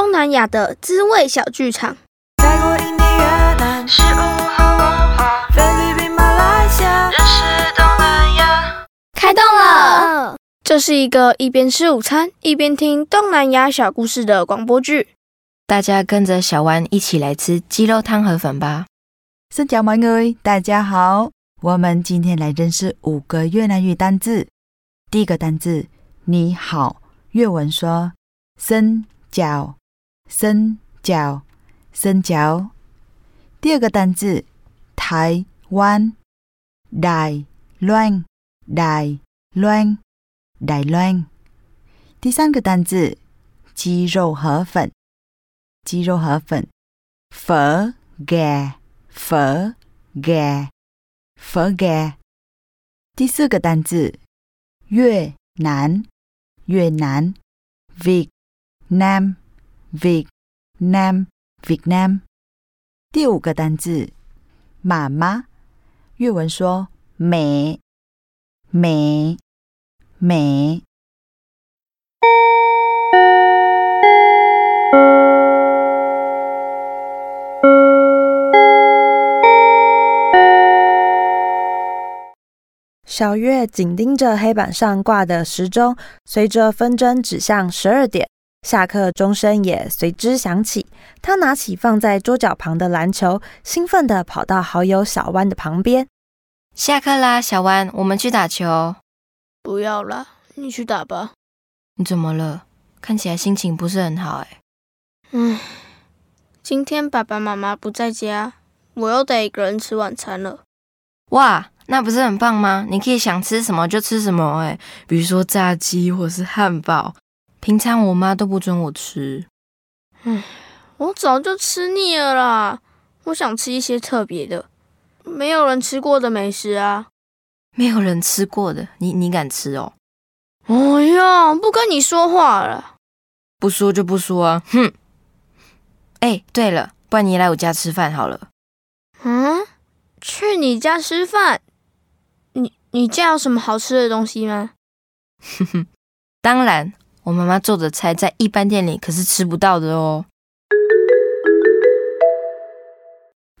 东南亚的滋味小剧场。泰国、印尼、越南，食物和文化，菲律宾、马来西亚，认识东南亚。开动了！这是一个一边吃午餐一边听东南亚小故事的广播剧。大家跟着小丸一起来吃鸡肉汤河粉吧。新加坡 người，大家好，我们今天来认识五个越南语单字。第一个单字你好，越文说森脚森脚森脚。第二个单字台湾台乱台乱台乱。第三个单字鸡肉河粉鸡肉河粉佛嘅。佛嘅佛嘅。第四个单字越南越南 Vietnam Vietnam Vietnam。第五个单字妈妈，越文说美美美。小月紧盯着黑板上挂的时钟，随着分针指向十二点，下课钟声也随之响起。他拿起放在桌角旁的篮球，兴奋地跑到好友小弯的旁边。下课啦，小弯，我们去打球。不要啦，你去打吧。你怎么了？看起来心情不是很好哎。嗯，今天爸爸妈妈不在家，我又得一个人吃晚餐了。哇！那不是很棒吗？你可以想吃什么就吃什么，哎，比如说炸鸡或是汉堡。平常我妈都不准我吃。唉，我早就吃腻了啦。我想吃一些特别的，没有人吃过的美食啊。没有人吃过的，你你敢吃哦？哎呀，不跟你说话了。不说就不说啊，哼。哎，对了，不然你来我家吃饭好了。嗯，去你家吃饭？你你家有什么好吃的东西吗？哼哼，当然，我妈妈做的菜在一般店里可是吃不到的哦。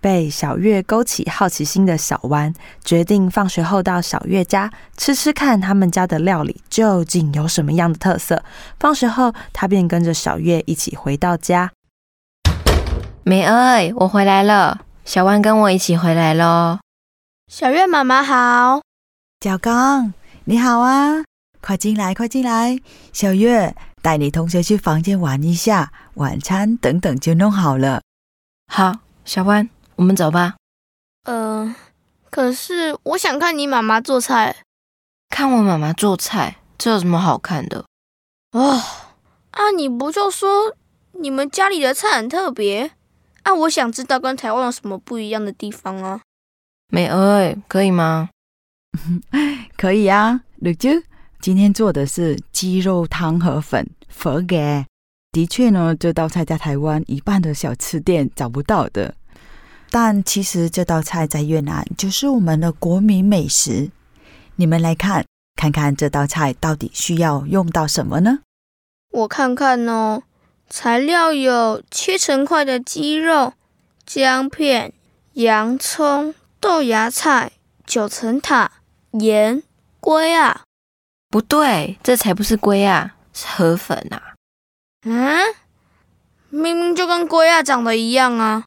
被小月勾起好奇心的小弯，决定放学后到小月家吃吃看他们家的料理究竟有什么样的特色。放学后，他便跟着小月一起回到家。美儿，我回来了，小弯跟我一起回来喽。小月妈妈好。小刚，你好啊！快进来，快进来！小月带你同学去房间玩一下，晚餐等等就弄好了。好，小弯，我们走吧。呃，可是我想看你妈妈做菜。看我妈妈做菜，这有什么好看的？哦，啊，你不就说你们家里的菜很特别？啊，我想知道跟台湾有什么不一样的地方啊。美儿，可以吗？可以啊，六舅，今天做的是鸡肉汤河粉，佛给。的确呢，这道菜在台湾一半的小吃店找不到的。但其实这道菜在越南就是我们的国民美食。你们来看，看看这道菜到底需要用到什么呢？我看看哦，材料有切成块的鸡肉、姜片、洋葱、豆芽菜、九层塔。盐龟啊？不对，这才不是龟啊，是河粉啊！嗯，明明就跟龟啊长得一样啊！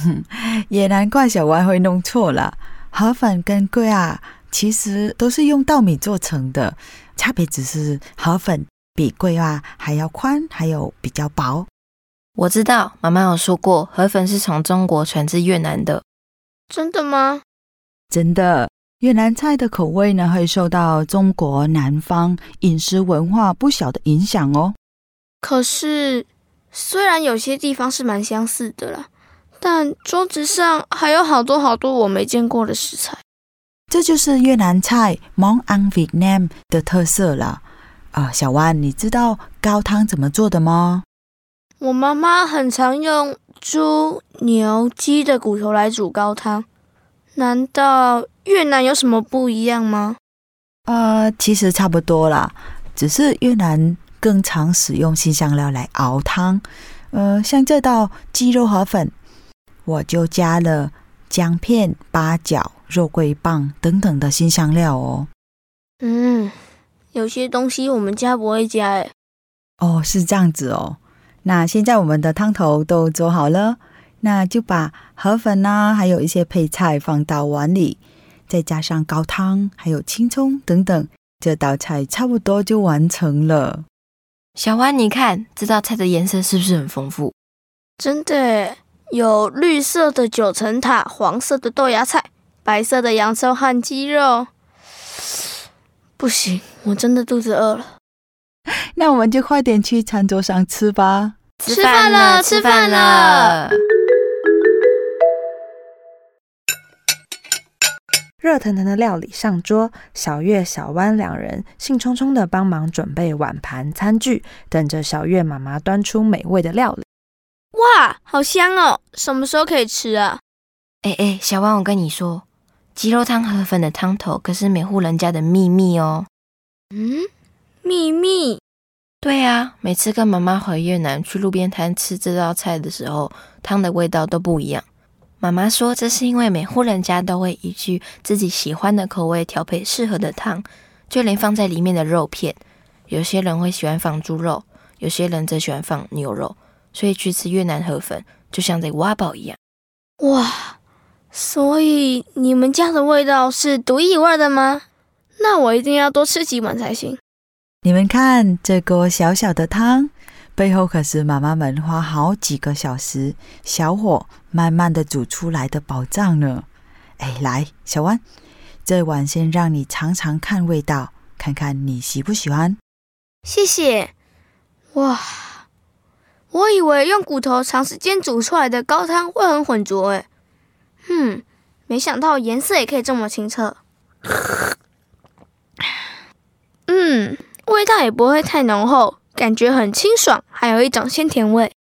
也难怪小歪会弄错了。河粉跟龟啊，其实都是用稻米做成的，差别只是河粉比龟啊还要宽，还有比较薄。我知道，妈妈有说过，河粉是从中国传至越南的。真的吗？真的。越南菜的口味呢，会受到中国南方饮食文化不小的影响哦。可是，虽然有些地方是蛮相似的啦，但桌子上还有好多好多我没见过的食材。这就是越南菜 Món ăn Việt Nam 的特色了。啊，小万，你知道高汤怎么做的吗？我妈妈很常用猪、牛、鸡的骨头来煮高汤。难道越南有什么不一样吗？呃，其实差不多啦，只是越南更常使用新香料来熬汤。呃，像这道鸡肉河粉，我就加了姜片、八角、肉桂棒等等的新香料哦。嗯，有些东西我们家不会加诶。哦，是这样子哦。那现在我们的汤头都做好了，那就把河粉啊，还有一些配菜放到碗里，再加上高汤，还有青葱等等，这道菜差不多就完成了。小弯，你看这道菜的颜色是不是很丰富？真的，有绿色的九层塔，黄色的豆芽菜，白色的洋葱和鸡肉。不行，我真的肚子饿了。那我们就快点去餐桌上吃吧。吃饭了吃饭了。热腾腾的料理上桌，小月、小弯两人兴冲冲的帮忙准备碗盘餐具，等着小月妈妈端出美味的料理。哇，好香哦！什么时候可以吃啊？哎哎，小弯，我跟你说，鸡肉汤河粉的汤头可是每户人家的秘密哦。嗯，秘密。对啊，每次跟妈妈回越南去路边摊吃这道菜的时候，汤的味道都不一样。妈妈说，这是因为每户人家都会依据自己喜欢的口味调配适合的汤，就连放在里面的肉片，有些人会喜欢放猪肉，有些人则喜欢放牛肉，所以去吃越南河粉就像在挖宝一样。哇，所以你们家的味道是独一无二的吗？那我一定要多吃几碗才行。你们看这锅小小的汤，背后可是妈妈们花好几个小时小火慢慢的煮出来的宝藏呢。哎，来，小弯，这碗先让你尝尝看味道，看看你喜不喜欢。谢谢。哇，我以为用骨头长时间煮出来的高汤会很浑浊诶。嗯，没想到颜色也可以这么清澈。嗯，味道也不会太浓厚，感觉很清爽，还有一种鲜甜味。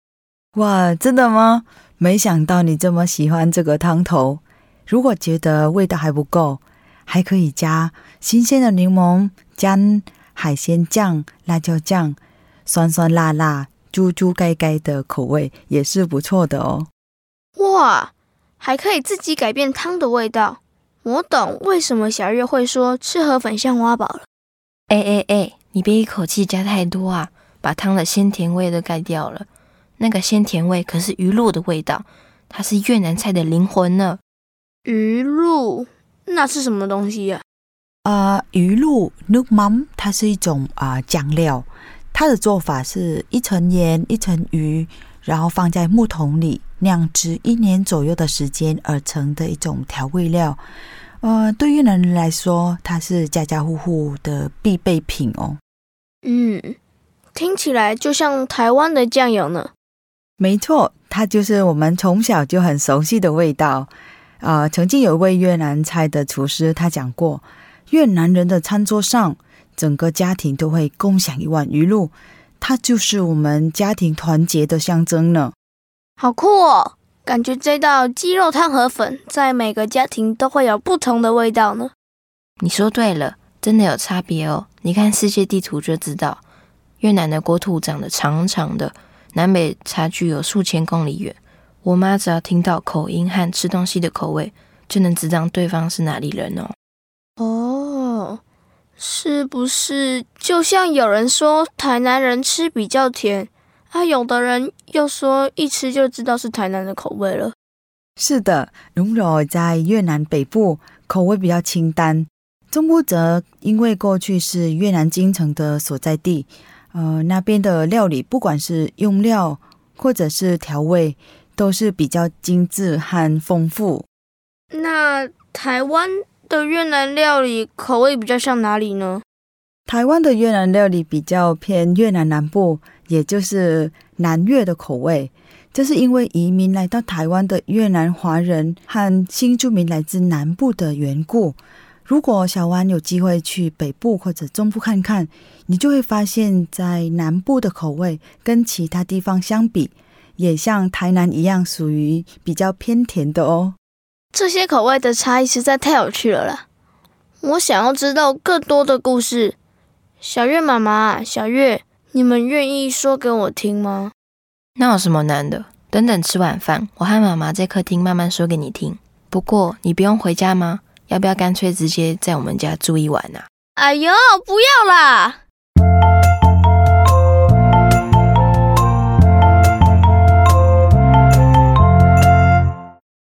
哇，真的吗？没想到你这么喜欢这个汤头。如果觉得味道还不够，还可以加新鲜的柠檬、加海鲜酱、辣椒酱，酸酸辣辣、猪猪盖盖的口味也是不错的哦。哇，还可以自己改变汤的味道。我懂为什么小月会说吃河粉像挖宝了。哎哎哎，你别一口气加太多啊，把汤的鲜甜味都盖掉了。那个鲜甜味可是鱼露的味道，它是越南菜的灵魂呢。鱼露那是什么东西呀、啊，鱼露 nước mắm，它是一种啊、酱料，它的做法是一层盐一层鱼，然后放在木桶里酿制一年左右的时间而成的一种调味料。呃，对越南人来说，它是家家户户的必备品哦。嗯，听起来就像台湾的酱油呢。没错，它就是我们从小就很熟悉的味道。啊、曾经有一位越南菜的厨师，他讲过，越南人的餐桌上，整个家庭都会共享一碗鱼露，它就是我们家庭团结的象征呢。好酷哦！感觉这道鸡肉汤河粉在每个家庭都会有不同的味道呢。你说对了，真的有差别哦。你看世界地图就知道，越南的国土长得长长的，南北差距有数千公里远。我妈只要听到口音和吃东西的口味，就能知道对方是哪里人哦。哦，是不是就像有人说台南人吃比较甜，啊，有的人又说一吃就知道是台南的口味了？是的，đúng rồi，在越南北部口味比较清淡，中部则因为过去是越南京城的所在地，呃，那边的料理不管是用料或者是调味，都是比较精致和丰富。那台湾的越南料理口味比较像哪里呢？台湾的越南料理比较偏越南南部，也就是南越的口味。这是因为移民来到台湾的越南华人和新住民来自南部的缘故。如果小湾有机会去北部或者中部看看你就会发现在南部的口味跟其他地方相比也像台南一样属于比较偏甜的哦。这些口味的差异实在太有趣了啦。我想要知道更多的故事。小月妈妈小月你们愿意说给我听吗？那有什么难的？等等吃晚饭我和妈妈在客厅慢慢说给你听。不过你不用回家吗？要不要干脆直接在我们家住一晚啊？哎呦，不要啦。